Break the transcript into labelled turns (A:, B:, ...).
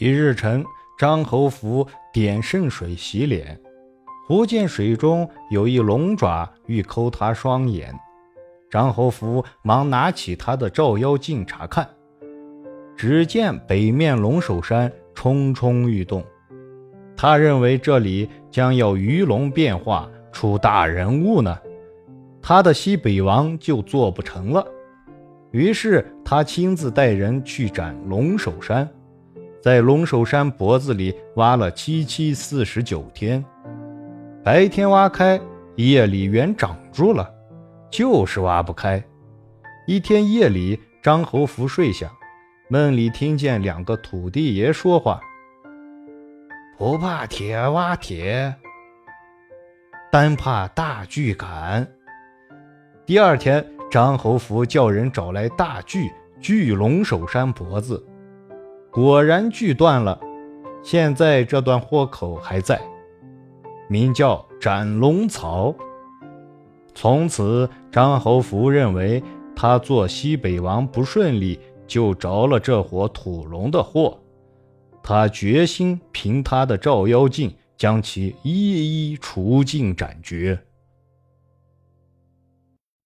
A: 一日晨，张侯福点圣水洗脸，忽见水中有一龙爪欲抠他双眼。张侯福忙拿起他的照妖镜查看，只见北面龙首山冲冲欲动，他认为这里将要鱼龙变化出大人物呢，他的西北王就做不成了。于是他亲自带人去斩龙首山，在龙首山脖子里挖了七七四十九天，白天挖开，夜里原长住了，就是挖不开。一天夜里，张侯福睡下，梦里听见两个土地爷说话：“不怕铁挖铁，单怕大锯砍。”第二天。张侯福叫人找来大锯锯龙首山脖子，果然锯断了。现在这段豁口还在，名叫斩龙草。从此，张侯福认为他做西北王不顺利，就着了这伙土龙的祸。他决心凭他的照妖镜，将其一一除尽斩绝。